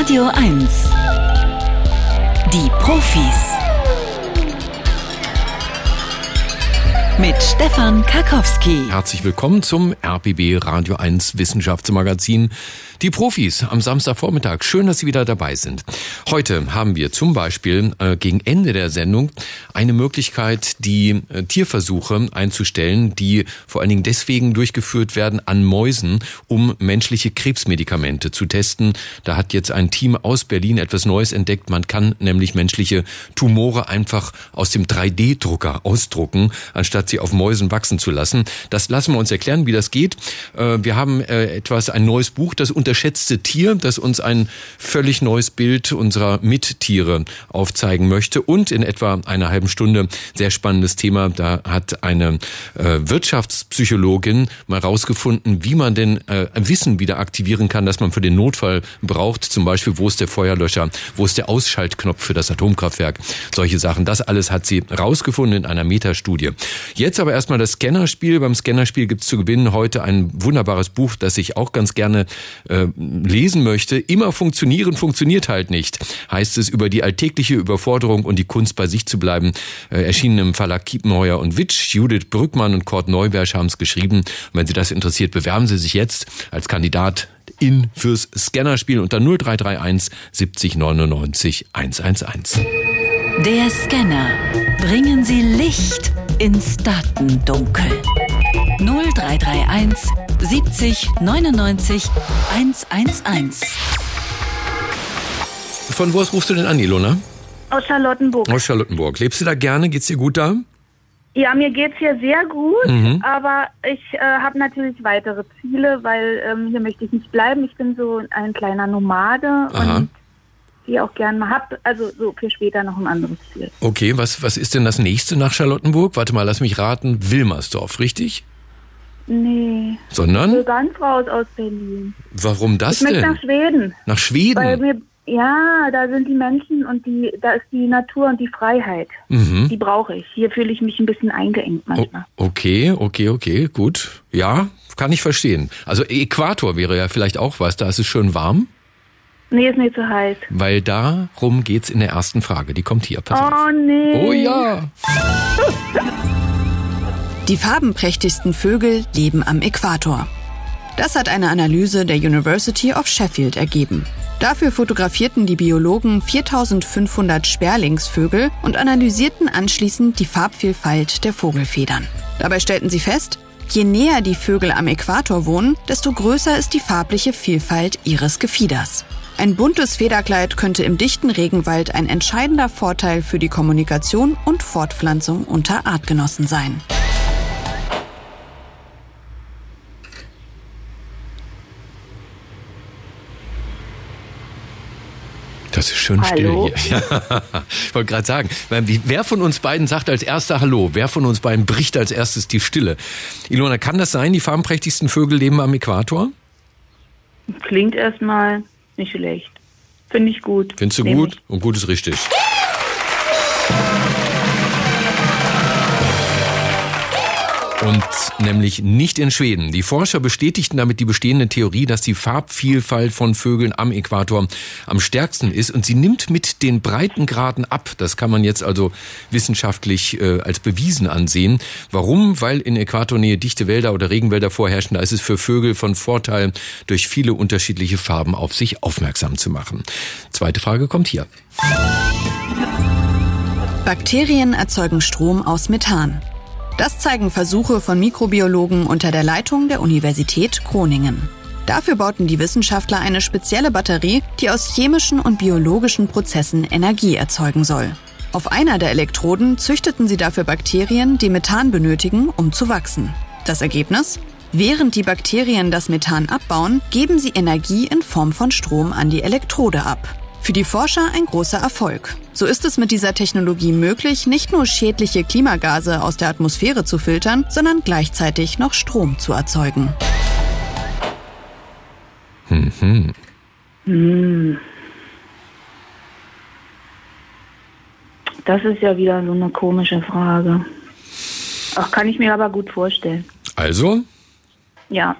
Radio 1. Die Profis. Mit Stefan Karkowski. Herzlich willkommen zum RBB Radio 1 Wissenschaftsmagazin. Die Profis am Samstagvormittag. Schön, dass Sie wieder dabei sind. Heute haben wir zum Beispiel äh, gegen Ende der Sendung eine Möglichkeit, die äh, Tierversuche einzustellen, die vor allen Dingen deswegen durchgeführt werden an Mäusen, um menschliche Krebsmedikamente zu testen. Da hat jetzt ein Team aus Berlin etwas Neues entdeckt. Man kann nämlich menschliche Tumore einfach aus dem 3D-Drucker ausdrucken, anstatt sie auf Mäusen wachsen zu lassen. Das lassen wir uns erklären, wie das geht. Äh, wir haben äh, etwas, ein neues Buch, das unter unterschätzte Tier, das uns ein völlig neues Bild unserer Mittiere aufzeigen möchte. Und in etwa einer halben Stunde sehr spannendes Thema. Da hat eine äh, Wirtschaftspsychologin mal rausgefunden, wie man denn äh, Wissen wieder aktivieren kann, das man für den Notfall braucht. Zum Beispiel, wo ist der Feuerlöscher, wo ist der Ausschaltknopf für das Atomkraftwerk. Solche Sachen. Das alles hat sie rausgefunden in einer Metastudie. Jetzt aber erstmal das Scannerspiel. Beim Scannerspiel gibt es zu gewinnen heute ein wunderbares Buch, das ich auch ganz gerne äh, äh, lesen möchte, immer funktionieren, funktioniert halt nicht. Heißt es über die alltägliche Überforderung und die Kunst bei sich zu bleiben, äh, erschienen im Verlag Kiepenheuer und Witsch. Judith Brückmann und Kurt Neuberg haben es geschrieben. Und wenn Sie das interessiert, bewerben Sie sich jetzt als Kandidat in fürs Scannerspiel unter 0331 70 99 111. Der Scanner. Bringen Sie Licht ins Datendunkel. 0331 70 99 111. Von wo aus rufst du denn an, Ilona? Aus Charlottenburg. Aus Charlottenburg. Lebst du da gerne? Geht's dir gut da? Ja, mir geht's hier sehr gut, mhm. aber ich äh, habe natürlich weitere Ziele, weil ähm, hier möchte ich nicht bleiben. Ich bin so ein kleiner Nomade Aha. und die auch gerne mal hab, also so für später noch ein anderes Ziel. Okay, was, was ist denn das nächste nach Charlottenburg? Warte mal, lass mich raten. Wilmersdorf, richtig? Nee. Sondern? Ich will ganz raus aus Berlin. Warum das ich denn? Ich nach Schweden. Nach Schweden? Weil mir, ja, da sind die Menschen und die, da ist die Natur und die Freiheit. Mhm. Die brauche ich. Hier fühle ich mich ein bisschen eingeengt manchmal. O okay, okay, okay, gut. Ja, kann ich verstehen. Also Äquator wäre ja vielleicht auch was, da ist es schön warm. Nee, ist nicht zu heiß. Weil darum geht's in der ersten Frage. Die kommt hier. Pass oh, auf. nee. Oh ja. Die farbenprächtigsten Vögel leben am Äquator. Das hat eine Analyse der University of Sheffield ergeben. Dafür fotografierten die Biologen 4500 Sperlingsvögel und analysierten anschließend die Farbvielfalt der Vogelfedern. Dabei stellten sie fest, je näher die Vögel am Äquator wohnen, desto größer ist die farbliche Vielfalt ihres Gefieders. Ein buntes Federkleid könnte im dichten Regenwald ein entscheidender Vorteil für die Kommunikation und Fortpflanzung unter Artgenossen sein. Das ist schön Hallo? still hier. Ja, ich wollte gerade sagen, wer von uns beiden sagt als erster Hallo? Wer von uns beiden bricht als erstes die Stille? Ilona, kann das sein, die farbenprächtigsten Vögel leben am Äquator? Klingt erstmal nicht schlecht. Finde ich gut. Findest du Nehm gut? ich. Und gut ist richtig. Und nämlich nicht in Schweden. Die Forscher bestätigten damit die bestehende Theorie, dass die Farbvielfalt von Vögeln am Äquator am stärksten ist und sie nimmt mit den Breitengraden ab. Das kann man jetzt also wissenschaftlich äh, als bewiesen ansehen. Warum? Weil in Äquatornähe dichte Wälder oder Regenwälder vorherrschen. Da ist es für Vögel von Vorteil, durch viele unterschiedliche Farben auf sich aufmerksam zu machen. Zweite Frage kommt hier. Bakterien erzeugen Strom aus Methan. Das zeigen Versuche von Mikrobiologen unter der Leitung der Universität Groningen. Dafür bauten die Wissenschaftler eine spezielle Batterie, die aus chemischen und biologischen Prozessen Energie erzeugen soll. Auf einer der Elektroden züchteten sie dafür Bakterien, die Methan benötigen, um zu wachsen. Das Ergebnis? Während die Bakterien das Methan abbauen, geben sie Energie in Form von Strom an die Elektrode ab. Für die Forscher ein großer Erfolg. So ist es mit dieser Technologie möglich, nicht nur schädliche Klimagase aus der Atmosphäre zu filtern, sondern gleichzeitig noch Strom zu erzeugen. Mhm. Hm. Das ist ja wieder so eine komische Frage. Ach, kann ich mir aber gut vorstellen. Also, Ja.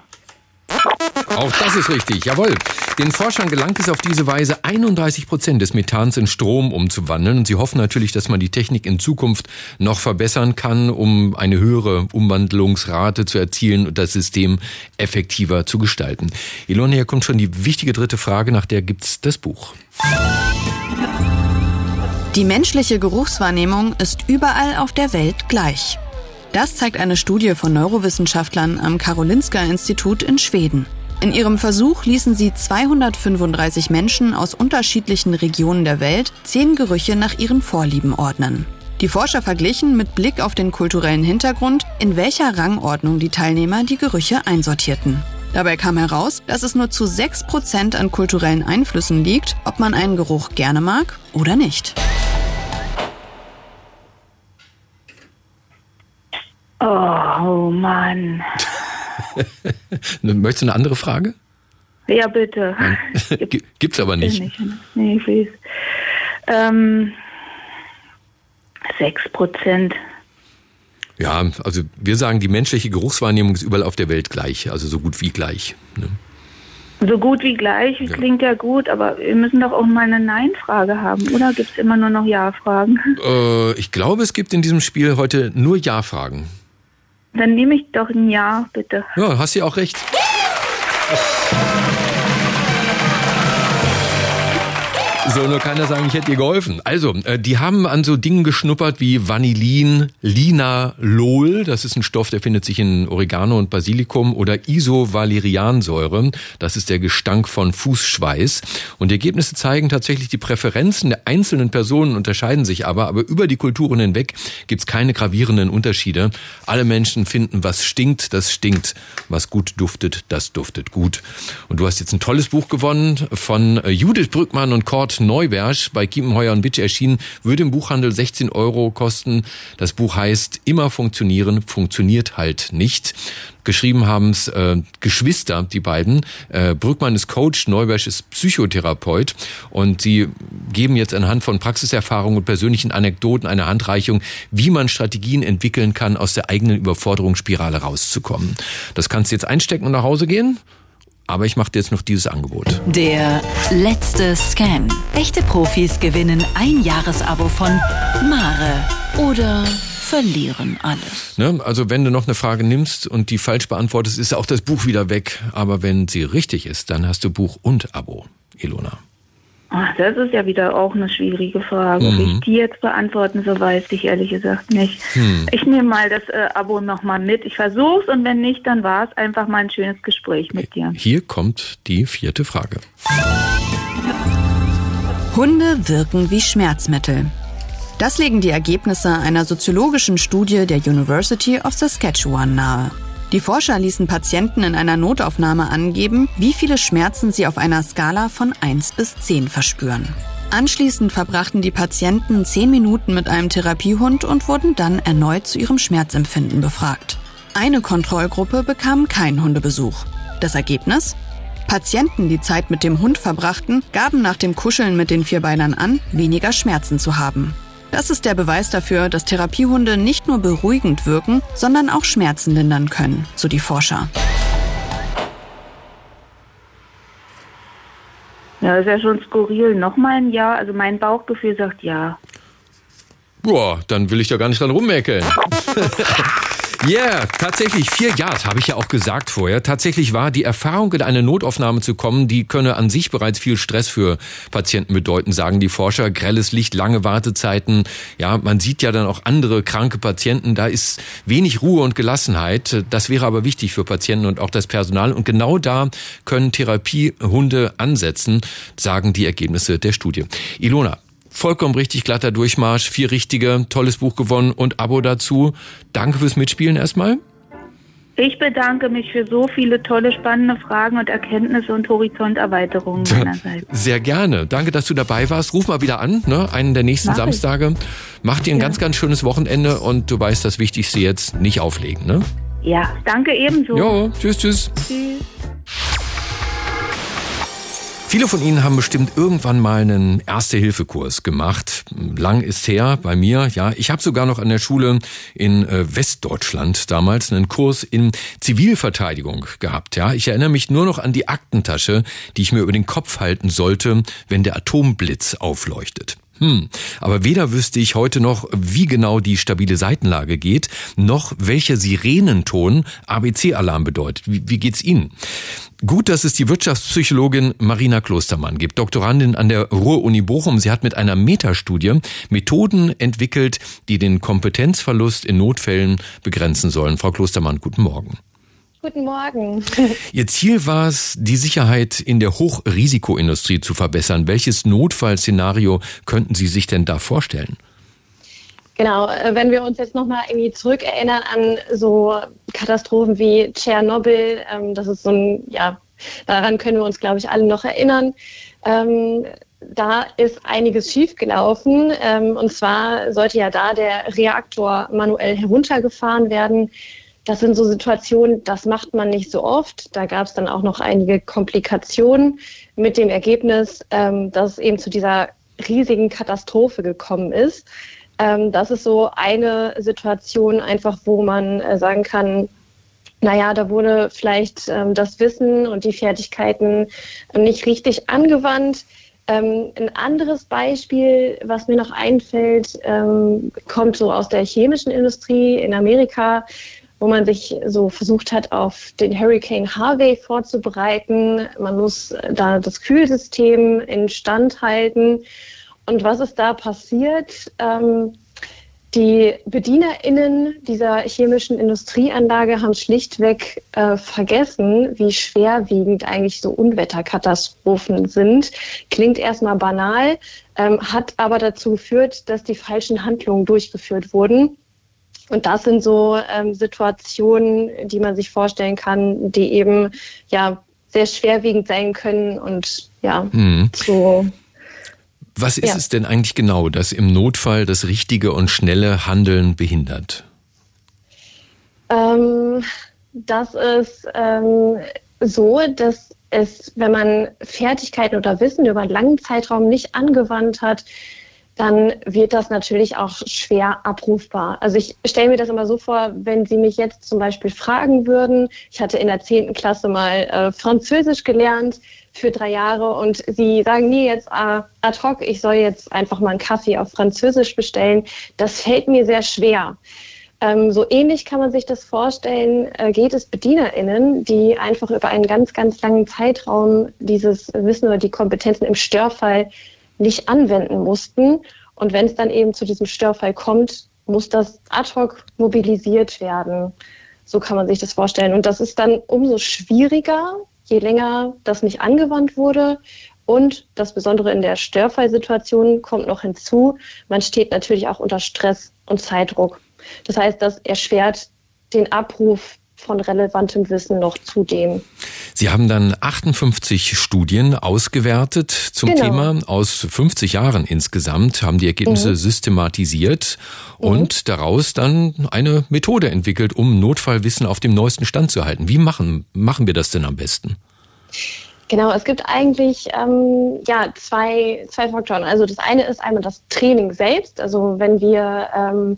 auch das ist richtig. Jawohl. Den Forschern gelangt es auf diese Weise, 31 Prozent des Methans in Strom umzuwandeln. Und sie hoffen natürlich, dass man die Technik in Zukunft noch verbessern kann, um eine höhere Umwandlungsrate zu erzielen und das System effektiver zu gestalten. Ilona, hier kommt schon die wichtige dritte Frage, nach der gibt's das Buch. Die menschliche Geruchswahrnehmung ist überall auf der Welt gleich. Das zeigt eine Studie von Neurowissenschaftlern am Karolinska Institut in Schweden. In ihrem Versuch ließen sie 235 Menschen aus unterschiedlichen Regionen der Welt zehn Gerüche nach ihren Vorlieben ordnen. Die Forscher verglichen mit Blick auf den kulturellen Hintergrund, in welcher Rangordnung die Teilnehmer die Gerüche einsortierten. Dabei kam heraus, dass es nur zu 6% an kulturellen Einflüssen liegt, ob man einen Geruch gerne mag oder nicht. Oh Mann. Möchtest du eine andere Frage? Ja, bitte. Gibt's aber nicht. Nee, please. Ähm, 6 Prozent. Ja, also wir sagen, die menschliche Geruchswahrnehmung ist überall auf der Welt gleich, also so gut wie gleich. Ne? So gut wie gleich, ja. klingt ja gut, aber wir müssen doch auch mal eine Nein-Frage haben, oder gibt es immer nur noch Ja-Fragen? Äh, ich glaube, es gibt in diesem Spiel heute nur Ja-Fragen. Dann nehme ich doch ein Ja, bitte. Ja, hast du auch recht. Soll nur keiner sagen, ich hätte dir geholfen. Also, äh, die haben an so Dingen geschnuppert wie Vanillin, Linalol, das ist ein Stoff, der findet sich in Oregano und Basilikum, oder Isovaleriansäure, das ist der Gestank von Fußschweiß. Und die Ergebnisse zeigen tatsächlich, die Präferenzen der einzelnen Personen unterscheiden sich aber, aber über die Kulturen hinweg gibt's keine gravierenden Unterschiede. Alle Menschen finden, was stinkt, das stinkt. Was gut duftet, das duftet gut. Und du hast jetzt ein tolles Buch gewonnen von äh, Judith Brückmann und Kurt Neubersch bei Kiepenheuer und Witsch erschienen, würde im Buchhandel 16 Euro kosten. Das Buch heißt Immer funktionieren, funktioniert halt nicht. Geschrieben haben es äh, Geschwister, die beiden. Äh, Brückmann ist Coach, Neubersch ist Psychotherapeut und sie geben jetzt anhand von Praxiserfahrungen und persönlichen Anekdoten eine Handreichung, wie man Strategien entwickeln kann, aus der eigenen Überforderungsspirale rauszukommen. Das kannst du jetzt einstecken und nach Hause gehen. Aber ich mache dir jetzt noch dieses Angebot. Der letzte Scan. Echte Profis gewinnen ein Jahresabo von Mare oder verlieren alles. Ne? Also wenn du noch eine Frage nimmst und die falsch beantwortest, ist auch das Buch wieder weg. Aber wenn sie richtig ist, dann hast du Buch und Abo, Ilona. Ach, das ist ja wieder auch eine schwierige Frage. Mhm. Wie ich die jetzt beantworten so weiß ich ehrlich gesagt nicht. Hm. Ich nehme mal das äh, Abo nochmal mit. Ich versuch's und wenn nicht, dann war es einfach mal ein schönes Gespräch mit dir. Hier kommt die vierte Frage. Hunde wirken wie Schmerzmittel. Das legen die Ergebnisse einer soziologischen Studie der University of Saskatchewan nahe. Die Forscher ließen Patienten in einer Notaufnahme angeben, wie viele Schmerzen sie auf einer Skala von 1 bis 10 verspüren. Anschließend verbrachten die Patienten 10 Minuten mit einem Therapiehund und wurden dann erneut zu ihrem Schmerzempfinden befragt. Eine Kontrollgruppe bekam keinen Hundebesuch. Das Ergebnis? Patienten, die Zeit mit dem Hund verbrachten, gaben nach dem Kuscheln mit den Vierbeinern an, weniger Schmerzen zu haben. Das ist der Beweis dafür, dass Therapiehunde nicht nur beruhigend wirken, sondern auch Schmerzen lindern können, so die Forscher. Ja, ist ja schon skurril. Nochmal ein Ja. Also mein Bauchgefühl sagt Ja. Boah, dann will ich da gar nicht dran rummerkeln. Ja, yeah, tatsächlich vier Jahre, habe ich ja auch gesagt vorher. Tatsächlich war die Erfahrung, in eine Notaufnahme zu kommen, die könne an sich bereits viel Stress für Patienten bedeuten, sagen die Forscher. Grelles Licht, lange Wartezeiten. Ja, man sieht ja dann auch andere kranke Patienten. Da ist wenig Ruhe und Gelassenheit. Das wäre aber wichtig für Patienten und auch das Personal. Und genau da können Therapiehunde ansetzen, sagen die Ergebnisse der Studie. Ilona, Vollkommen richtig glatter Durchmarsch, vier richtige, tolles Buch gewonnen und Abo dazu. Danke fürs Mitspielen erstmal. Ich bedanke mich für so viele tolle, spannende Fragen und Erkenntnisse und Horizonterweiterungen meinerseits. Sehr gerne. Danke, dass du dabei warst. Ruf mal wieder an, ne? einen der nächsten Mach Samstage. Mach dir ein ja. ganz, ganz schönes Wochenende und du weißt das Wichtigste jetzt, nicht auflegen. Ne? Ja, danke ebenso. Jo, tschüss, tschüss. Tschüss. Viele von Ihnen haben bestimmt irgendwann mal einen Erste-Hilfe-Kurs gemacht. Lang ist her bei mir. Ja, ich habe sogar noch an der Schule in äh, Westdeutschland damals einen Kurs in Zivilverteidigung gehabt. Ja, ich erinnere mich nur noch an die Aktentasche, die ich mir über den Kopf halten sollte, wenn der Atomblitz aufleuchtet. Hm. Aber weder wüsste ich heute noch, wie genau die stabile Seitenlage geht, noch welcher Sirenenton ABC-Alarm bedeutet. Wie, wie geht's Ihnen? Gut, dass es die Wirtschaftspsychologin Marina Klostermann gibt, Doktorandin an der Ruhr-Uni Bochum. Sie hat mit einer Metastudie Methoden entwickelt, die den Kompetenzverlust in Notfällen begrenzen sollen. Frau Klostermann, guten Morgen. Guten Morgen. Ihr Ziel war es, die Sicherheit in der Hochrisikoindustrie zu verbessern. Welches Notfallszenario könnten Sie sich denn da vorstellen? Genau, äh, wenn wir uns jetzt nochmal irgendwie zurückerinnern an so Katastrophen wie Tschernobyl, ähm, das ist so ein, ja, daran können wir uns, glaube ich, alle noch erinnern. Ähm, da ist einiges schiefgelaufen. Ähm, und zwar sollte ja da der Reaktor manuell heruntergefahren werden. Das sind so Situationen, das macht man nicht so oft. Da gab es dann auch noch einige Komplikationen mit dem Ergebnis, ähm, dass es eben zu dieser riesigen Katastrophe gekommen ist. Ähm, das ist so eine Situation einfach, wo man äh, sagen kann, naja, da wurde vielleicht ähm, das Wissen und die Fertigkeiten nicht richtig angewandt. Ähm, ein anderes Beispiel, was mir noch einfällt, ähm, kommt so aus der chemischen Industrie in Amerika wo man sich so versucht hat, auf den Hurricane Harvey vorzubereiten. Man muss da das Kühlsystem instand halten. Und was ist da passiert? Ähm, die BedienerInnen dieser chemischen Industrieanlage haben schlichtweg äh, vergessen, wie schwerwiegend eigentlich so Unwetterkatastrophen sind. Klingt erstmal banal, ähm, hat aber dazu geführt, dass die falschen Handlungen durchgeführt wurden. Und das sind so ähm, Situationen, die man sich vorstellen kann, die eben ja sehr schwerwiegend sein können und ja, mhm. so. Was ist ja. es denn eigentlich genau, das im Notfall das richtige und schnelle Handeln behindert? Ähm, das ist ähm, so, dass es, wenn man Fertigkeiten oder Wissen über einen langen Zeitraum nicht angewandt hat, dann wird das natürlich auch schwer abrufbar. Also ich stelle mir das immer so vor, wenn Sie mich jetzt zum Beispiel fragen würden, ich hatte in der zehnten Klasse mal äh, Französisch gelernt für drei Jahre und Sie sagen mir jetzt äh, ad hoc, ich soll jetzt einfach mal einen Kaffee auf Französisch bestellen, das fällt mir sehr schwer. Ähm, so ähnlich kann man sich das vorstellen, äh, geht es BedienerInnen, die einfach über einen ganz, ganz langen Zeitraum dieses Wissen oder die Kompetenzen im Störfall nicht anwenden mussten. Und wenn es dann eben zu diesem Störfall kommt, muss das ad hoc mobilisiert werden. So kann man sich das vorstellen. Und das ist dann umso schwieriger, je länger das nicht angewandt wurde. Und das Besondere in der Störfallsituation kommt noch hinzu, man steht natürlich auch unter Stress und Zeitdruck. Das heißt, das erschwert den Abruf von relevantem Wissen noch zudem. Sie haben dann 58 Studien ausgewertet zum genau. Thema aus 50 Jahren insgesamt, haben die Ergebnisse mhm. systematisiert mhm. und daraus dann eine Methode entwickelt, um Notfallwissen auf dem neuesten Stand zu halten. Wie machen, machen wir das denn am besten? Genau, es gibt eigentlich ähm, ja, zwei, zwei Faktoren. Also das eine ist einmal das Training selbst. Also wenn wir ähm,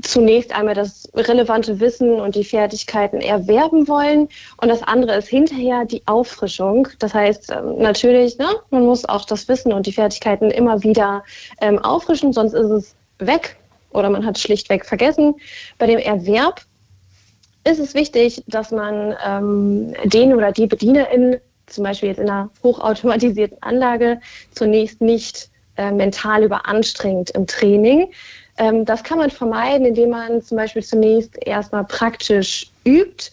zunächst einmal das relevante Wissen und die Fertigkeiten erwerben wollen. Und das andere ist hinterher die Auffrischung. Das heißt, ähm, natürlich, ne, man muss auch das Wissen und die Fertigkeiten immer wieder ähm, auffrischen, sonst ist es weg oder man hat schlichtweg vergessen. Bei dem Erwerb ist es wichtig, dass man ähm, den oder die BedienerInnen, zum Beispiel jetzt in einer hochautomatisierten Anlage, zunächst nicht äh, mental überanstrengt im Training, ähm, das kann man vermeiden, indem man zum Beispiel zunächst erstmal praktisch übt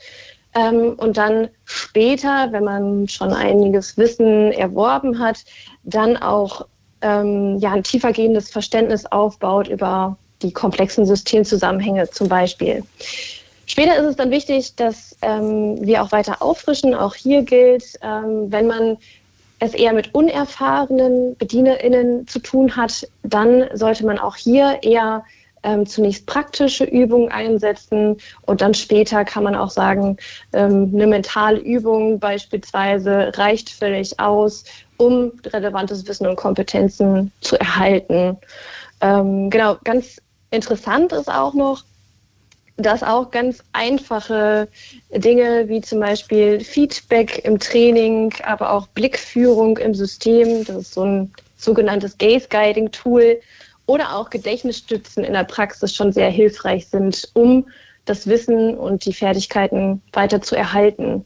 ähm, und dann später, wenn man schon einiges Wissen erworben hat, dann auch ähm, ja, ein tiefergehendes Verständnis aufbaut über die komplexen Systemzusammenhänge zum Beispiel. Später ist es dann wichtig, dass ähm, wir auch weiter auffrischen. Auch hier gilt, ähm, wenn man es eher mit unerfahrenen BedienerInnen zu tun hat, dann sollte man auch hier eher ähm, zunächst praktische Übungen einsetzen und dann später kann man auch sagen, ähm, eine mentale Übung beispielsweise reicht völlig aus, um relevantes Wissen und Kompetenzen zu erhalten. Ähm, genau, ganz interessant ist auch noch, dass auch ganz einfache Dinge wie zum Beispiel Feedback im Training, aber auch Blickführung im System, das ist so ein sogenanntes Gaze Guiding Tool, oder auch Gedächtnisstützen in der Praxis schon sehr hilfreich sind, um das Wissen und die Fertigkeiten weiter zu erhalten.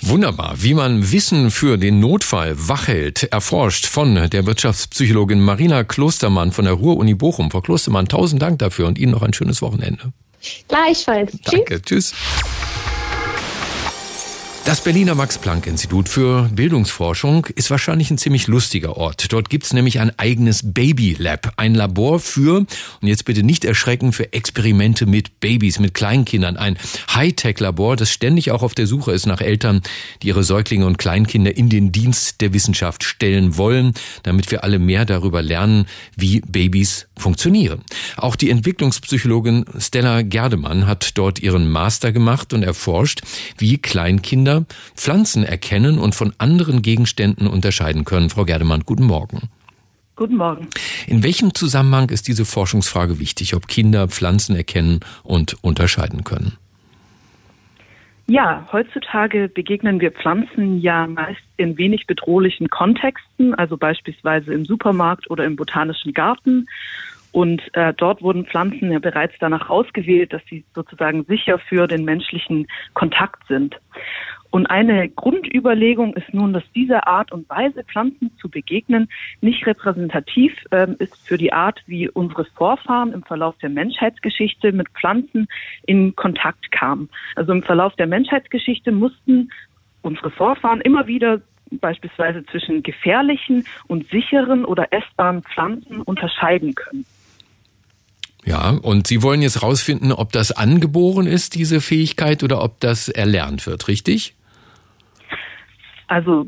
Wunderbar, wie man Wissen für den Notfall wachhält, erforscht von der Wirtschaftspsychologin Marina Klostermann von der Ruhr-Uni Bochum. Frau Klostermann, tausend Dank dafür und Ihnen noch ein schönes Wochenende. Gleichfalls. Danke, tschüss. tschüss. Das Berliner Max-Planck-Institut für Bildungsforschung ist wahrscheinlich ein ziemlich lustiger Ort. Dort gibt's nämlich ein eigenes Baby-Lab, ein Labor für, und jetzt bitte nicht erschrecken, für Experimente mit Babys, mit Kleinkindern. Ein Hightech-Labor, das ständig auch auf der Suche ist nach Eltern, die ihre Säuglinge und Kleinkinder in den Dienst der Wissenschaft stellen wollen, damit wir alle mehr darüber lernen, wie Babys funktionieren. Auch die Entwicklungspsychologin Stella Gerdemann hat dort ihren Master gemacht und erforscht, wie Kleinkinder Kinder Pflanzen erkennen und von anderen Gegenständen unterscheiden können. Frau Gerdemann, guten Morgen. Guten Morgen. In welchem Zusammenhang ist diese Forschungsfrage wichtig, ob Kinder Pflanzen erkennen und unterscheiden können? Ja, heutzutage begegnen wir Pflanzen ja meist in wenig bedrohlichen Kontexten, also beispielsweise im Supermarkt oder im botanischen Garten. Und äh, dort wurden Pflanzen ja bereits danach ausgewählt, dass sie sozusagen sicher für den menschlichen Kontakt sind. Und eine Grundüberlegung ist nun, dass diese Art und Weise, Pflanzen zu begegnen, nicht repräsentativ äh, ist für die Art, wie unsere Vorfahren im Verlauf der Menschheitsgeschichte mit Pflanzen in Kontakt kamen. Also im Verlauf der Menschheitsgeschichte mussten unsere Vorfahren immer wieder beispielsweise zwischen gefährlichen und sicheren oder essbaren Pflanzen unterscheiden können. Ja, und Sie wollen jetzt rausfinden, ob das angeboren ist, diese Fähigkeit, oder ob das erlernt wird, richtig? Also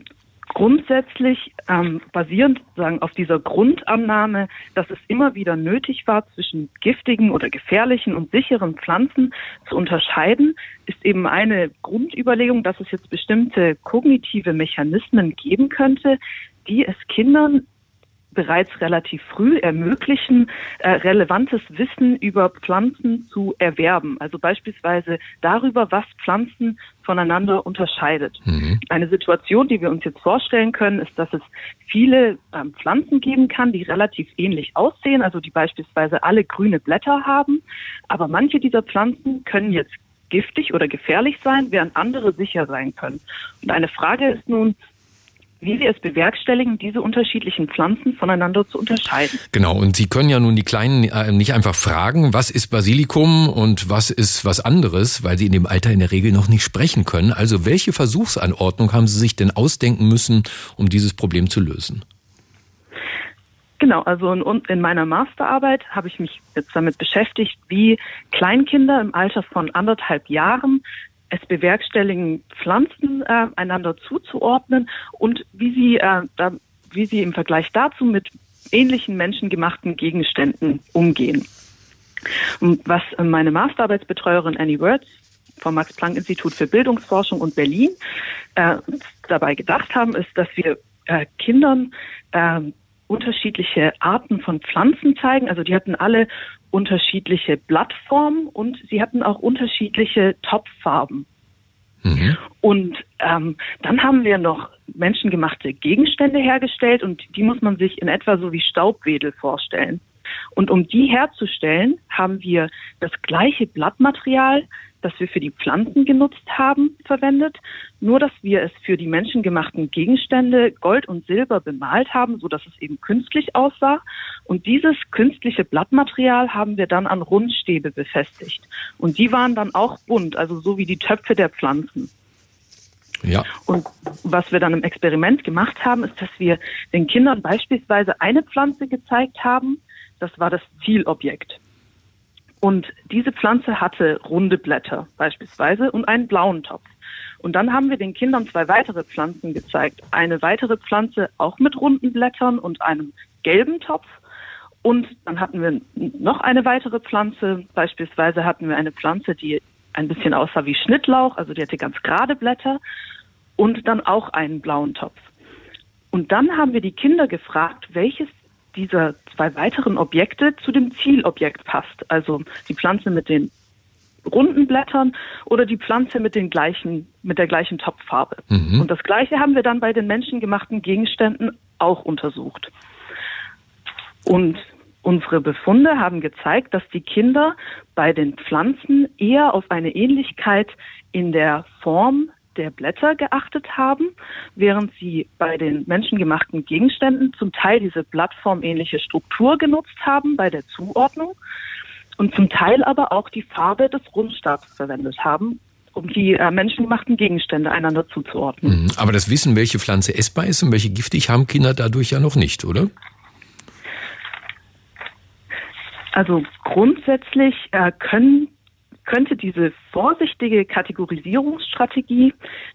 grundsätzlich ähm, basierend sagen auf dieser Grundannahme, dass es immer wieder nötig war, zwischen giftigen oder gefährlichen und sicheren Pflanzen zu unterscheiden, ist eben eine Grundüberlegung, dass es jetzt bestimmte kognitive Mechanismen geben könnte, die es Kindern bereits relativ früh ermöglichen, äh, relevantes Wissen über Pflanzen zu erwerben. Also beispielsweise darüber, was Pflanzen voneinander unterscheidet. Mhm. Eine Situation, die wir uns jetzt vorstellen können, ist, dass es viele ähm, Pflanzen geben kann, die relativ ähnlich aussehen, also die beispielsweise alle grüne Blätter haben. Aber manche dieser Pflanzen können jetzt giftig oder gefährlich sein, während andere sicher sein können. Und eine Frage ist nun, wie wir es bewerkstelligen, diese unterschiedlichen Pflanzen voneinander zu unterscheiden. Genau, und Sie können ja nun die Kleinen äh, nicht einfach fragen, was ist Basilikum und was ist was anderes, weil sie in dem Alter in der Regel noch nicht sprechen können. Also welche Versuchsanordnung haben Sie sich denn ausdenken müssen, um dieses Problem zu lösen? Genau, also in, in, meiner Masterarbeit habe ich mich jetzt damit beschäftigt, wie Kleinkinder im Alter von anderthalb Jahren es bewerkstelligen, Pflanzen äh, einander zuzuordnen und wie sie, äh, da, wie sie im Vergleich dazu mit ähnlichen menschengemachten Gegenständen umgehen. Und was meine Masterarbeitsbetreuerin Annie Words vom Max-Planck-Institut für Bildungsforschung und Berlin äh, dabei gedacht haben, ist, dass wir äh, Kindern äh, unterschiedliche Arten von Pflanzen zeigen. Also die hatten alle unterschiedliche Blattformen und sie hatten auch unterschiedliche Topffarben. Mhm. Und ähm, dann haben wir noch menschengemachte Gegenstände hergestellt und die muss man sich in etwa so wie Staubwedel vorstellen. Und um die herzustellen, haben wir das gleiche Blattmaterial, das wir für die Pflanzen genutzt haben, verwendet, nur dass wir es für die menschengemachten Gegenstände Gold und Silber bemalt haben, so dass es eben künstlich aussah. Und dieses künstliche Blattmaterial haben wir dann an Rundstäbe befestigt. Und die waren dann auch bunt, also so wie die Töpfe der Pflanzen. Ja. Und was wir dann im Experiment gemacht haben, ist, dass wir den Kindern beispielsweise eine Pflanze gezeigt haben. Das war das Zielobjekt. Und diese Pflanze hatte runde Blätter beispielsweise und einen blauen Topf. Und dann haben wir den Kindern zwei weitere Pflanzen gezeigt. Eine weitere Pflanze auch mit runden Blättern und einem gelben Topf Und dann hatten wir noch eine weitere Pflanze. Beispielsweise hatten wir eine Pflanze, die ein bisschen aussah wie Schnittlauch, also die hatte ganz gerade Blätter und dann auch einen blauen Topf. Und dann haben wir die Kinder gefragt, welches dieser zwei weiteren Objekte zu dem Zielobjekt passt. Also die Pflanze mit den runden Blättern oder die Pflanze mit den gleichen, mit der gleichen Topffarbe. Mhm. Und das Gleiche haben wir dann bei den menschengemachten Gegenständen auch untersucht. Und unsere Befunde haben gezeigt, dass die Kinder bei den Pflanzen eher auf eine Ähnlichkeit in der Form der Blätter geachtet haben, während sie bei den menschengemachten Gegenständen zum Teil diese blattformähnliche Struktur genutzt haben bei der Zuordnung und zum Teil aber auch die Farbe des Rundstabs verwendet haben, um die äh, menschengemachten Gegenstände einander zuzuordnen. Mhm. Aber das Wissen, welche Pflanze essbar ist und welche giftig, haben Kinder dadurch ja noch nicht, oder? Also grundsätzlich äh, können könnte diese vorsichtige Kategorisierungsstrategie,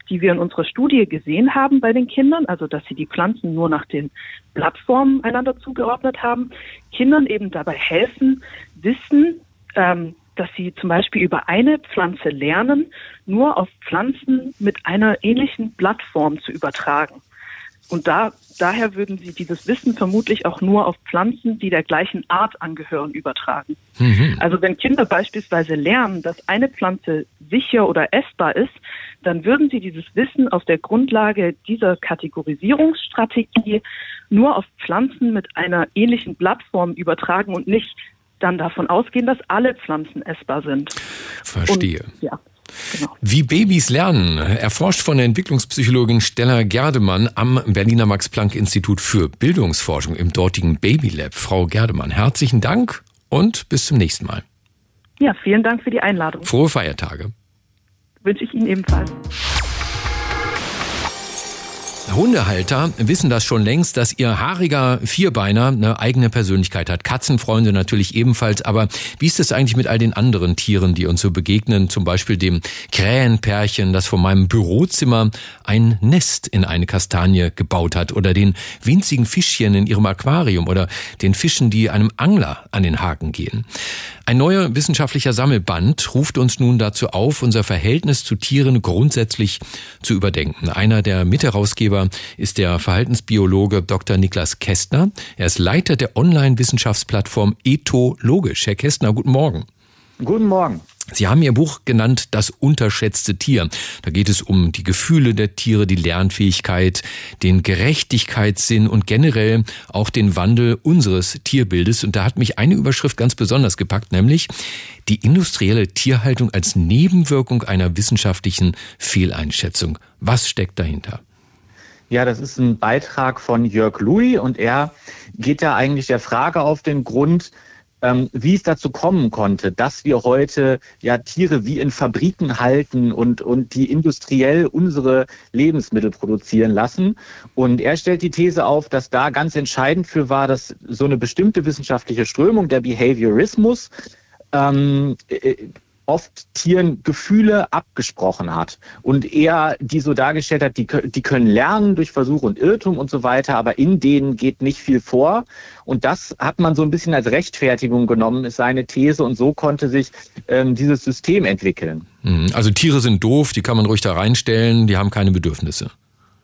die wir in unserer Studie gesehen haben bei den Kindern, also dass sie die Pflanzen nur nach den Blattformen einander zugeordnet haben, Kindern eben dabei helfen, Wissen, ähm, dass sie zum Beispiel über eine Pflanze lernen, nur auf Pflanzen mit einer ähnlichen Blattform zu übertragen. Und da, daher würden sie dieses Wissen vermutlich auch nur auf Pflanzen, die der gleichen Art angehören, übertragen. Mhm. Also wenn Kinder beispielsweise lernen, dass eine Pflanze sicher oder essbar ist, dann würden sie dieses Wissen auf der Grundlage dieser Kategorisierungsstrategie nur auf Pflanzen mit einer ähnlichen Blattform übertragen und nicht dann davon ausgehen, dass alle Pflanzen essbar sind. Verstehe. Und, ja. Genau. Wie Babys lernen, erforscht von der Entwicklungspsychologin Stella Gerdemann am Berliner Max-Planck-Institut für Bildungsforschung im dortigen Babylab. Frau Gerdemann, herzlichen Dank und bis zum nächsten Mal. Ja, vielen Dank für die Einladung. Frohe Feiertage. Wünsche ich Ihnen ebenfalls. Hundehalter wissen das schon längst, dass ihr haariger Vierbeiner eine eigene Persönlichkeit hat. Katzenfreunde natürlich ebenfalls. Aber wie ist es eigentlich mit all den anderen Tieren, die uns so begegnen? Zum Beispiel dem Krähenpärchen, das vor meinem Bürozimmer ein Nest in eine Kastanie gebaut hat. Oder den winzigen Fischchen in ihrem Aquarium. Oder den Fischen, die einem Angler an den Haken gehen. Ein neuer wissenschaftlicher Sammelband ruft uns nun dazu auf, unser Verhältnis zu Tieren grundsätzlich zu überdenken. Einer der Mitherausgeber ist der Verhaltensbiologe Dr. Niklas Kästner. Er ist Leiter der Online-Wissenschaftsplattform Ethologisch. Herr Kästner, guten Morgen. Guten Morgen. Sie haben Ihr Buch genannt Das unterschätzte Tier. Da geht es um die Gefühle der Tiere, die Lernfähigkeit, den Gerechtigkeitssinn und generell auch den Wandel unseres Tierbildes. Und da hat mich eine Überschrift ganz besonders gepackt, nämlich die industrielle Tierhaltung als Nebenwirkung einer wissenschaftlichen Fehleinschätzung. Was steckt dahinter? Ja, das ist ein Beitrag von Jörg Louis und er geht da eigentlich der Frage auf den Grund, ähm, wie es dazu kommen konnte, dass wir heute ja Tiere wie in Fabriken halten und, und die industriell unsere Lebensmittel produzieren lassen. Und er stellt die These auf, dass da ganz entscheidend für war, dass so eine bestimmte wissenschaftliche Strömung, der Behaviorismus, ähm, äh, oft Tieren Gefühle abgesprochen hat und er die so dargestellt hat, die, die können lernen durch Versuch und Irrtum und so weiter, aber in denen geht nicht viel vor. Und das hat man so ein bisschen als Rechtfertigung genommen, ist seine These und so konnte sich ähm, dieses System entwickeln. Mhm. Also Tiere sind doof, die kann man ruhig da reinstellen, die haben keine Bedürfnisse.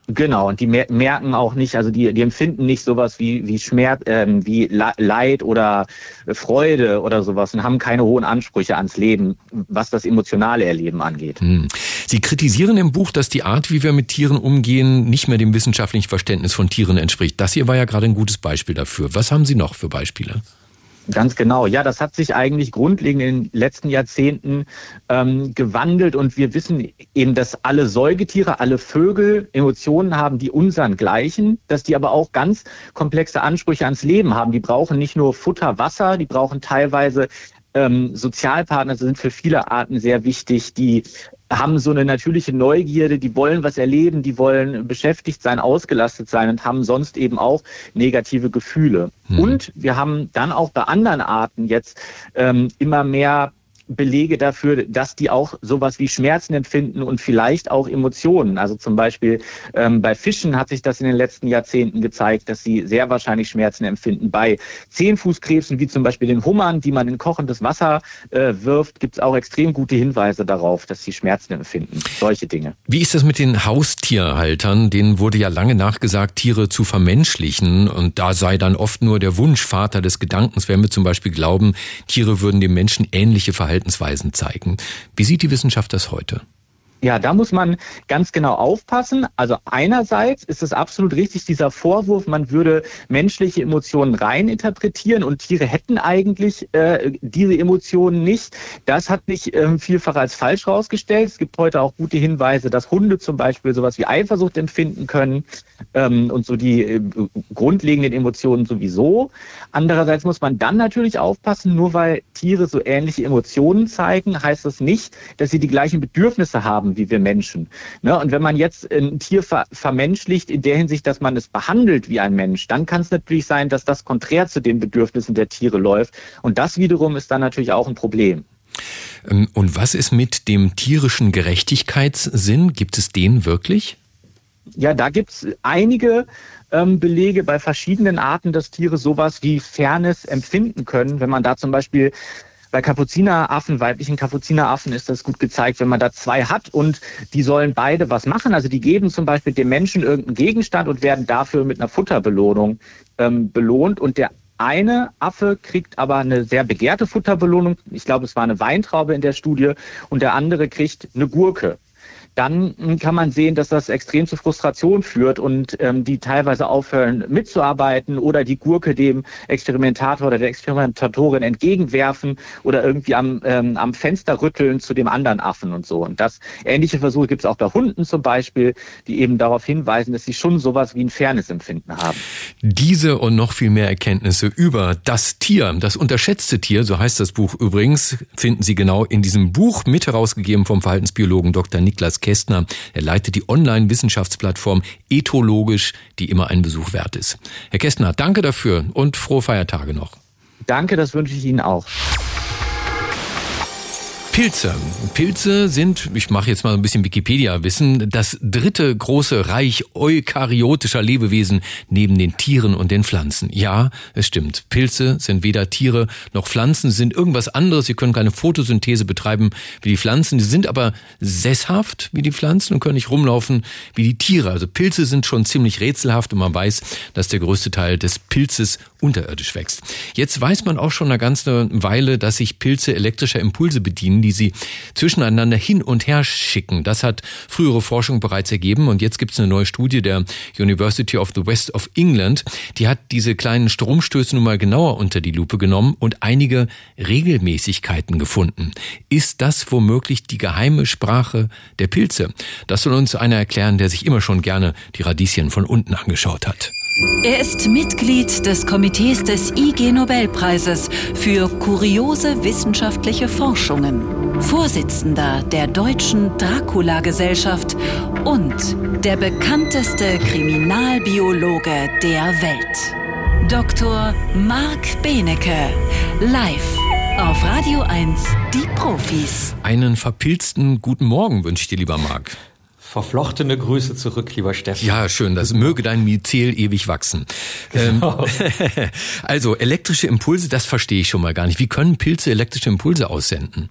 Genau, und die merken auch nicht, also die, die empfinden nicht sowas wie, wie Schmerz, ähm, wie Leid oder Freude oder sowas und haben keine hohen Ansprüche ans Leben, was das emotionale Erleben angeht. Hm. Sie kritisieren im Buch, dass die Art, wie wir mit Tieren umgehen, nicht mehr dem wissenschaftlichen Verständnis von Tieren entspricht. Das hier war ja gerade ein gutes Beispiel dafür. Was haben Sie noch für Beispiele? Ganz genau. Ja, das hat sich eigentlich grundlegend in den letzten Jahrzehnten ähm, gewandelt und wir wissen eben, dass alle Säugetiere, alle Vögel Emotionen haben, die unseren gleichen, dass die aber auch ganz komplexe Ansprüche ans Leben haben. Die brauchen nicht nur Futter, Wasser, die brauchen teilweise ähm, Sozialpartner sind für viele Arten sehr wichtig, die haben so eine natürliche Neugierde, die wollen was erleben, die wollen beschäftigt sein, ausgelastet sein und haben sonst eben auch negative Gefühle. Mhm. Und wir haben dann auch bei anderen Arten jetzt ähm, immer mehr Belege dafür, dass die auch sowas wie Schmerzen empfinden und vielleicht auch Emotionen. Also zum Beispiel ähm, bei Fischen hat sich das in den letzten Jahrzehnten gezeigt, dass sie sehr wahrscheinlich Schmerzen empfinden. Bei Zehnfußkrebsen, wie zum Beispiel den Hummern, die man in kochendes Wasser äh, wirft, gibt es auch extrem gute Hinweise darauf, dass sie Schmerzen empfinden. Solche Dinge. Wie ist das mit den Haustierhaltern? Denen wurde ja lange nachgesagt, Tiere zu vermenschlichen. Und da sei dann oft nur der Wunschvater des Gedankens, wenn wir zum Beispiel glauben, Tiere würden dem Menschen ähnliche Verhaltensweisen zeigen. Wie sieht die Wissenschaft das heute? Ja, da muss man ganz genau aufpassen. Also einerseits ist es absolut richtig, dieser Vorwurf, man würde menschliche Emotionen reininterpretieren und Tiere hätten eigentlich äh, diese Emotionen nicht. Das hat sich äh, vielfach als falsch herausgestellt. Es gibt heute auch gute Hinweise, dass Hunde zum Beispiel sowas wie Eifersucht empfinden können ähm, und so die äh, grundlegenden Emotionen sowieso. Andererseits muss man dann natürlich aufpassen, nur weil Tiere so ähnliche Emotionen zeigen, heißt das nicht, dass sie die gleichen Bedürfnisse haben haben wie wir Menschen. Ne? Und wenn man jetzt ein Tier ver vermenschlicht in der Hinsicht, dass man es behandelt wie ein Mensch, dann kann es natürlich sein, dass das konträr zu den Bedürfnissen der Tiere läuft. Und das wiederum ist dann natürlich auch ein Problem. Ähm, und was ist mit dem tierischen Gerechtigkeitssinn? Gibt es den wirklich? Ja, da gibt es einige ähm, Belege bei verschiedenen Arten, dass Tiere sowas wie Fairness empfinden können. Wenn man da zum Beispiel bei Kapuzineraffen, weiblichen Kapuzineraffen ist das gut gezeigt, wenn man da zwei hat und die sollen beide was machen. Also die geben zum Beispiel dem Menschen irgendeinen Gegenstand und werden dafür mit einer Futterbelohnung ähm, belohnt und der eine Affe kriegt aber eine sehr begehrte Futterbelohnung. Ich glaube, es war eine Weintraube in der Studie und der andere kriegt eine Gurke dann kann man sehen, dass das extrem zu Frustration führt und ähm, die teilweise aufhören mitzuarbeiten oder die Gurke dem Experimentator oder der Experimentatorin entgegenwerfen oder irgendwie am, ähm, am Fenster rütteln zu dem anderen Affen und so. Und das ähnliche Versuche gibt es auch bei Hunden zum Beispiel, die eben darauf hinweisen, dass sie schon sowas wie ein Fairness-Empfinden haben. Diese und noch viel mehr Erkenntnisse über das Tier, das unterschätzte Tier, so heißt das Buch übrigens, finden Sie genau in diesem Buch mit herausgegeben vom Verhaltensbiologen Dr. Niklas Kästner. Er leitet die Online-Wissenschaftsplattform Ethologisch, die immer einen Besuch wert ist. Herr Kästner, danke dafür und frohe Feiertage noch. Danke, das wünsche ich Ihnen auch. Pilze. Pilze sind, ich mache jetzt mal ein bisschen Wikipedia-Wissen, das dritte große Reich eukaryotischer Lebewesen neben den Tieren und den Pflanzen. Ja, es stimmt. Pilze sind weder Tiere noch Pflanzen, sind irgendwas anderes. Sie können keine Photosynthese betreiben wie die Pflanzen. Sie sind aber sesshaft wie die Pflanzen und können nicht rumlaufen wie die Tiere. Also Pilze sind schon ziemlich rätselhaft und man weiß, dass der größte Teil des Pilzes unterirdisch wächst. Jetzt weiß man auch schon eine ganze Weile, dass sich Pilze elektrischer Impulse bedienen, die sie zwischeneinander hin und her schicken. Das hat frühere Forschung bereits ergeben und jetzt gibt es eine neue Studie der University of the West of England. Die hat diese kleinen Stromstöße nun mal genauer unter die Lupe genommen und einige Regelmäßigkeiten gefunden. Ist das womöglich die geheime Sprache der Pilze? Das soll uns einer erklären, der sich immer schon gerne die Radieschen von unten angeschaut hat. Er ist Mitglied des Komitees des IG Nobelpreises für kuriose wissenschaftliche Forschungen, Vorsitzender der Deutschen Dracula-Gesellschaft und der bekannteste Kriminalbiologe der Welt. Dr. Marc Benecke, live auf Radio 1, die Profis. Einen verpilzten guten Morgen wünsche ich dir, lieber Marc verflochtene Grüße zurück, lieber Steffen. Ja, schön. Das möge dein Myzel ewig wachsen. Genau. Ähm, also elektrische Impulse, das verstehe ich schon mal gar nicht. Wie können Pilze elektrische Impulse aussenden?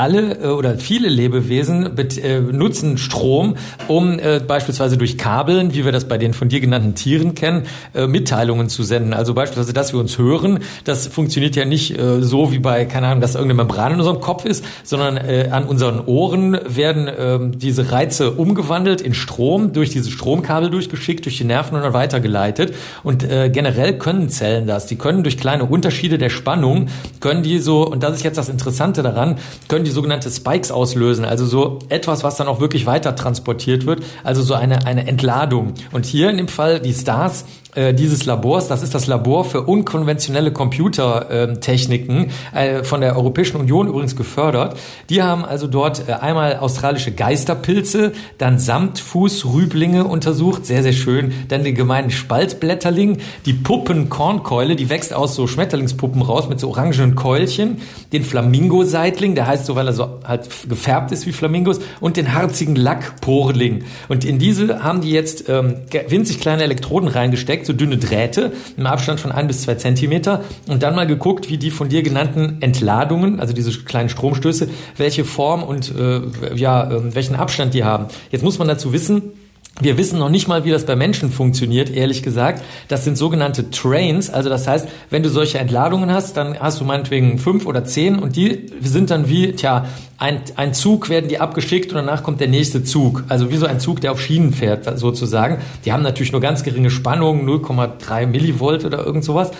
Alle äh, oder viele Lebewesen äh, nutzen Strom, um äh, beispielsweise durch Kabeln, wie wir das bei den von dir genannten Tieren kennen, Mitteilungen zu senden. Also beispielsweise, dass wir uns hören, das funktioniert ja nicht so wie bei, keine Ahnung, dass irgendeine Membran in unserem Kopf ist, sondern an unseren Ohren werden äh, diese Reize umgewandelt in Strom, durch diese Stromkabel durchgeschickt, durch die Nerven und dann weitergeleitet. Und generell können Zellen das. Die können durch kleine Unterschiede der Spannung, können die so, und das ist jetzt das Interessante daran, können die die sogenannte Spikes auslösen, also so etwas, was dann auch wirklich weiter transportiert wird, also so eine, eine Entladung. Und hier in dem Fall die Stars äh, dieses Labors, das ist das Labor für unkonventionelle Computertechniken äh, von der Europäischen Union übrigens gefördert. Die haben also dort äh, einmal australische Geisterpilze, dann Samtfußrüblinge untersucht, sehr, sehr schön, dann den gemeinen Spaltblätterling, die Puppenkornkeule, die wächst aus so Schmetterlingspuppen raus mit so orangenen Keulchen, den Flamingo-Seitling, der heißt so, weil er so halt gefärbt ist wie Flamingos, und den harzigen Lackporling. Und in diese haben die jetzt ähm, winzig kleine Elektroden reingesteckt, gesteckt, so dünne Drähte im Abstand von ein bis zwei Zentimeter und dann mal geguckt, wie die von dir genannten Entladungen, also diese kleinen Stromstöße, welche Form und äh, ja, äh, welchen Abstand die haben. Jetzt muss man dazu wissen, wir wissen noch nicht mal, wie das bei Menschen funktioniert, ehrlich gesagt. Das sind sogenannte Trains. Also das heißt, wenn du solche Entladungen hast, dann hast du meinetwegen fünf oder zehn und die sind dann wie, tja, ein, ein Zug werden die abgeschickt und danach kommt der nächste Zug. Also wie so ein Zug, der auf Schienen fährt, sozusagen. Die haben natürlich nur ganz geringe Spannungen, 0,3 Millivolt oder irgend sowas.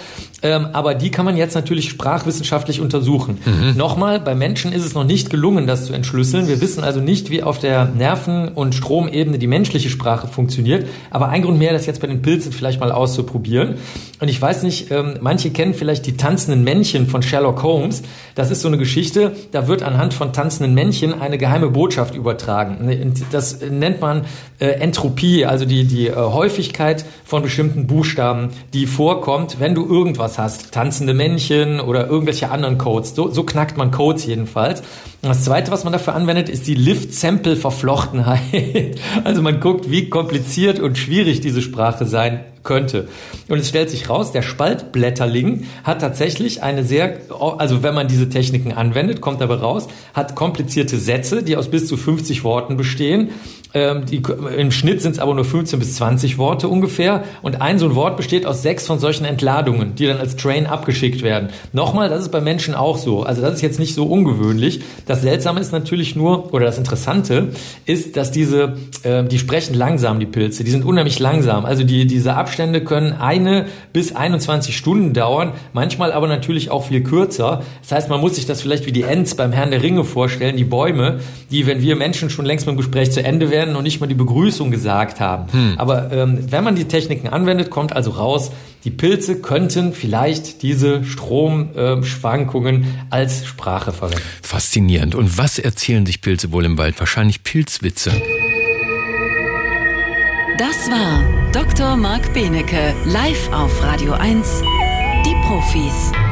Ähm, aber die kann man jetzt natürlich sprachwissenschaftlich untersuchen. Mhm. Nochmal, bei Menschen ist es noch nicht gelungen, das zu entschlüsseln. Wir wissen also nicht, wie auf der Nerven- und Stromebene die menschliche Sprache funktioniert. Aber ein Grund mehr, das jetzt bei den Pilzen vielleicht mal auszuprobieren. Und ich weiß nicht, ähm, manche kennen vielleicht die tanzenden Männchen von Sherlock Holmes. Das ist so eine Geschichte, da wird anhand von tanzenden tanzenden Männchen eine geheime Botschaft übertragen. Das nennt man äh, Entropie, also die, die äh, Häufigkeit von bestimmten Buchstaben, die vorkommt, wenn du irgendwas hast. Tanzende Männchen oder irgendwelche anderen Codes. So, so knackt man Codes jedenfalls. Und das zweite, was man dafür anwendet, ist die Lift-Sample-Verflochtenheit. Also man guckt, wie kompliziert und schwierig diese Sprache sein könnte. Und es stellt sich raus, der Spaltblätterling hat tatsächlich eine sehr, also wenn man diese Techniken anwendet, kommt dabei raus, hat komplizierte Sätze, die aus bis zu 50 Worten bestehen ähm, die, Im Schnitt sind es aber nur 15 bis 20 Worte ungefähr. Und ein so ein Wort besteht aus sechs von solchen Entladungen, die dann als Train abgeschickt werden. Nochmal, das ist bei Menschen auch so. Also das ist jetzt nicht so ungewöhnlich. Das Seltsame ist natürlich nur, oder das Interessante, ist, dass diese, äh, die sprechen langsam, die Pilze. Die sind unheimlich langsam. Also die, diese Abstände können eine bis 21 Stunden dauern, manchmal aber natürlich auch viel kürzer. Das heißt, man muss sich das vielleicht wie die Ents beim Herrn der Ringe vorstellen, die Bäume, die, wenn wir Menschen schon längst mit dem Gespräch zu Ende wären, werden noch nicht mal die Begrüßung gesagt haben. Hm. Aber ähm, wenn man die Techniken anwendet, kommt also raus, die Pilze könnten vielleicht diese Stromschwankungen äh, als Sprache verwenden. Faszinierend. Und was erzählen sich Pilze wohl im Wald? Wahrscheinlich Pilzwitze. Das war Dr. Marc Benecke, live auf Radio 1, die Profis.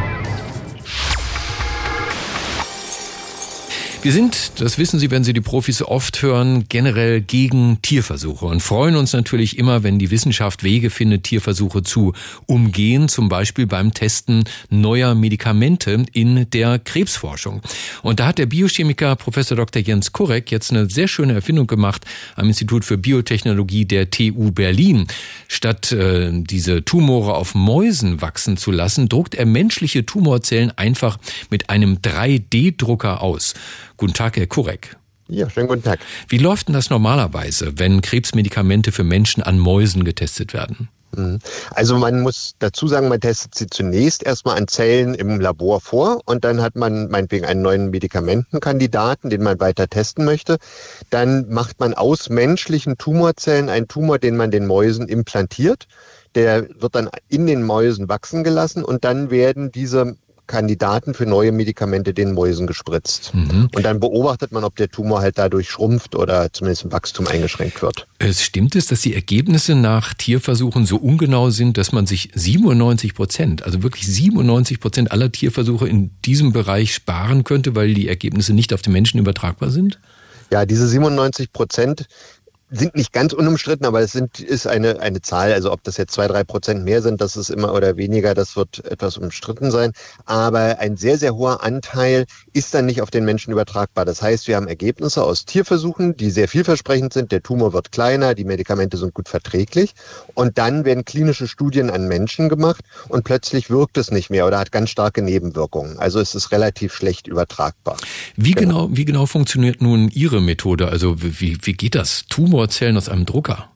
Wir sind, das wissen Sie, wenn Sie die Profis oft hören, generell gegen Tierversuche und freuen uns natürlich immer, wenn die Wissenschaft Wege findet, Tierversuche zu umgehen, zum Beispiel beim Testen neuer Medikamente in der Krebsforschung. Und da hat der Biochemiker Professor Dr. Jens Kurek jetzt eine sehr schöne Erfindung gemacht am Institut für Biotechnologie der TU Berlin. Statt äh, diese Tumore auf Mäusen wachsen zu lassen, druckt er menschliche Tumorzellen einfach mit einem 3D-Drucker aus. Guten Tag, Herr Kurek. Ja, schönen guten Tag. Wie läuft denn das normalerweise, wenn Krebsmedikamente für Menschen an Mäusen getestet werden? Mhm. Also man muss dazu sagen, man testet sie zunächst erstmal an Zellen im Labor vor und dann hat man meinetwegen einen neuen Medikamentenkandidaten, den man weiter testen möchte. Dann macht man aus menschlichen Tumorzellen einen Tumor, den man den Mäusen implantiert. Der wird dann in den Mäusen wachsen gelassen und dann werden diese Kandidaten für neue Medikamente den Mäusen gespritzt. Mhm. Und dann beobachtet man, ob der Tumor halt dadurch schrumpft oder zumindest im Wachstum eingeschränkt wird. Es stimmt es, dass die Ergebnisse nach Tierversuchen so ungenau sind, dass man sich 97 Prozent, also wirklich 97 Prozent aller Tierversuche in diesem Bereich sparen könnte, weil die Ergebnisse nicht auf den Menschen übertragbar sind? Ja, diese 97 Prozent sind nicht ganz unumstritten, aber es sind, ist eine, eine Zahl. Also ob das jetzt zwei, drei Prozent mehr sind, das ist immer oder weniger, das wird etwas umstritten sein. Aber ein sehr, sehr hoher Anteil ist dann nicht auf den Menschen übertragbar. Das heißt, wir haben Ergebnisse aus Tierversuchen, die sehr vielversprechend sind. Der Tumor wird kleiner, die Medikamente sind gut verträglich. Und dann werden klinische Studien an Menschen gemacht und plötzlich wirkt es nicht mehr oder hat ganz starke Nebenwirkungen. Also es ist relativ schlecht übertragbar. Wie genau, genau wie genau funktioniert nun Ihre Methode? Also wie, wie geht das? Tumor Tumorzellen aus einem Drucker.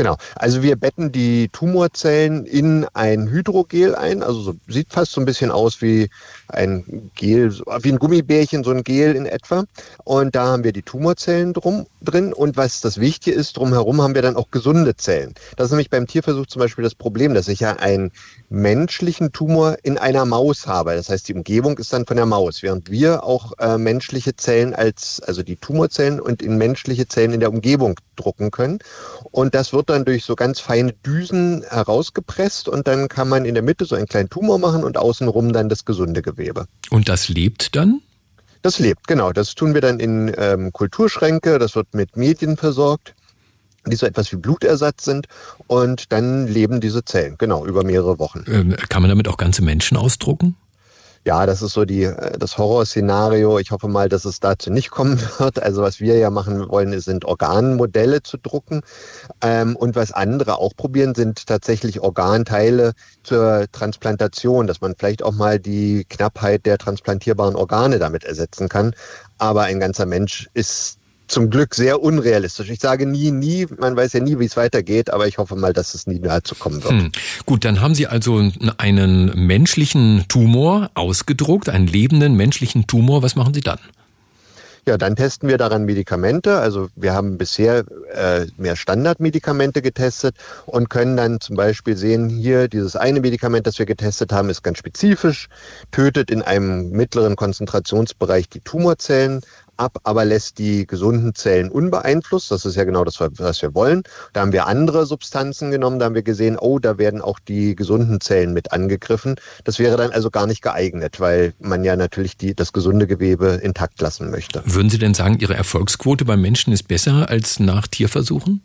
Genau. Also wir betten die Tumorzellen in ein Hydrogel ein. Also so, sieht fast so ein bisschen aus wie ein Gel, wie ein Gummibärchen, so ein Gel in etwa. Und da haben wir die Tumorzellen drum, drin. Und was das Wichtige ist, drumherum haben wir dann auch gesunde Zellen. Das ist nämlich beim Tierversuch zum Beispiel das Problem, dass ich ja einen menschlichen Tumor in einer Maus habe. Das heißt, die Umgebung ist dann von der Maus, während wir auch äh, menschliche Zellen als, also die Tumorzellen und in menschliche Zellen in der Umgebung drucken können. Und das wird dann durch so ganz feine Düsen herausgepresst und dann kann man in der Mitte so einen kleinen Tumor machen und außenrum dann das gesunde Gewebe. Und das lebt dann? Das lebt, genau. Das tun wir dann in ähm, Kulturschränke, das wird mit Medien versorgt die so etwas wie Blutersatz sind und dann leben diese Zellen, genau, über mehrere Wochen. Ähm, kann man damit auch ganze Menschen ausdrucken? Ja, das ist so die, äh, das Horrorszenario. Ich hoffe mal, dass es dazu nicht kommen wird. Also was wir ja machen wollen, sind Organmodelle zu drucken. Ähm, und was andere auch probieren, sind tatsächlich Organteile zur Transplantation, dass man vielleicht auch mal die Knappheit der transplantierbaren Organe damit ersetzen kann. Aber ein ganzer Mensch ist zum Glück sehr unrealistisch. Ich sage nie, nie, man weiß ja nie, wie es weitergeht, aber ich hoffe mal, dass es nie dazu kommen wird. Hm. Gut, dann haben Sie also einen menschlichen Tumor ausgedruckt, einen lebenden menschlichen Tumor. Was machen Sie dann? Ja, dann testen wir daran Medikamente. Also wir haben bisher äh, mehr Standardmedikamente getestet und können dann zum Beispiel sehen, hier dieses eine Medikament, das wir getestet haben, ist ganz spezifisch, tötet in einem mittleren Konzentrationsbereich die Tumorzellen, ab, aber lässt die gesunden Zellen unbeeinflusst. Das ist ja genau das, was wir wollen. Da haben wir andere Substanzen genommen, da haben wir gesehen, oh, da werden auch die gesunden Zellen mit angegriffen. Das wäre dann also gar nicht geeignet, weil man ja natürlich die, das gesunde Gewebe intakt lassen möchte. Würden Sie denn sagen, Ihre Erfolgsquote beim Menschen ist besser als nach Tierversuchen?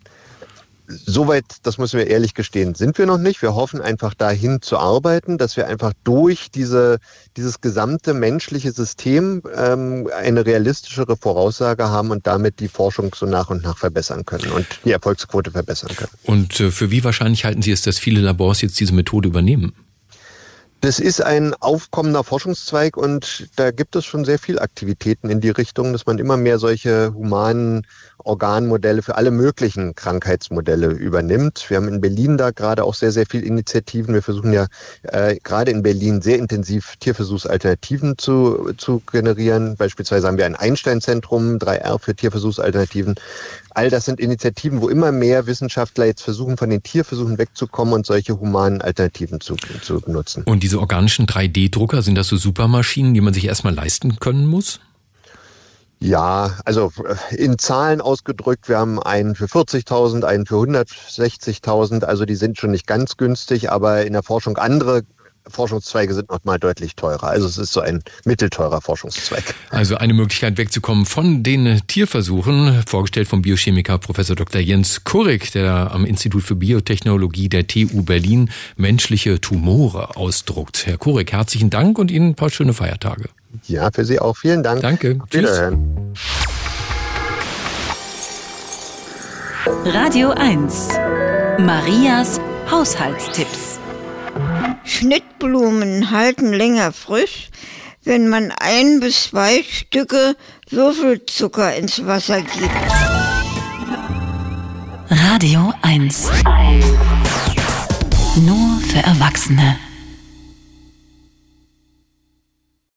Soweit, das müssen wir ehrlich gestehen, sind wir noch nicht. Wir hoffen einfach dahin zu arbeiten, dass wir einfach durch diese, dieses gesamte menschliche System ähm, eine realistischere Voraussage haben und damit die Forschung so nach und nach verbessern können und die Erfolgsquote verbessern können. Und äh, für wie wahrscheinlich halten Sie es, dass viele Labors jetzt diese Methode übernehmen? Das ist ein aufkommender Forschungszweig und da gibt es schon sehr viel Aktivitäten in die Richtung, dass man immer mehr solche humanen Organmodelle für alle möglichen Krankheitsmodelle übernimmt. Wir haben in Berlin da gerade auch sehr, sehr viel Initiativen. Wir versuchen ja äh, gerade in Berlin sehr intensiv Tierversuchsalternativen zu, zu generieren. Beispielsweise haben wir ein Einstein-Zentrum, 3R für Tierversuchsalternativen. All das sind Initiativen, wo immer mehr Wissenschaftler jetzt versuchen, von den Tierversuchen wegzukommen und solche humanen Alternativen zu, zu nutzen. Und diese organischen 3D-Drucker, sind das so Supermaschinen, die man sich erstmal leisten können muss? Ja, also äh, in Zahlen ausgedrückt, wir haben einen für 40.000, einen für 160.000, also die sind schon nicht ganz günstig, aber in der Forschung andere Forschungszweige sind nochmal deutlich teurer. Also es ist so ein mittelteurer Forschungszweig. Also eine Möglichkeit wegzukommen von den Tierversuchen, vorgestellt vom Biochemiker Professor Dr. Jens Kurik, der am Institut für Biotechnologie der TU Berlin menschliche Tumore ausdruckt. Herr Kurik, herzlichen Dank und Ihnen ein paar schöne Feiertage. Ja, für Sie auch. Vielen Dank. Danke. Auf Wiederhören. Radio 1. Marias Haushaltstipps. Schnittblumen halten länger frisch, wenn man ein bis zwei Stücke Würfelzucker ins Wasser gibt. Radio 1. Nur für Erwachsene.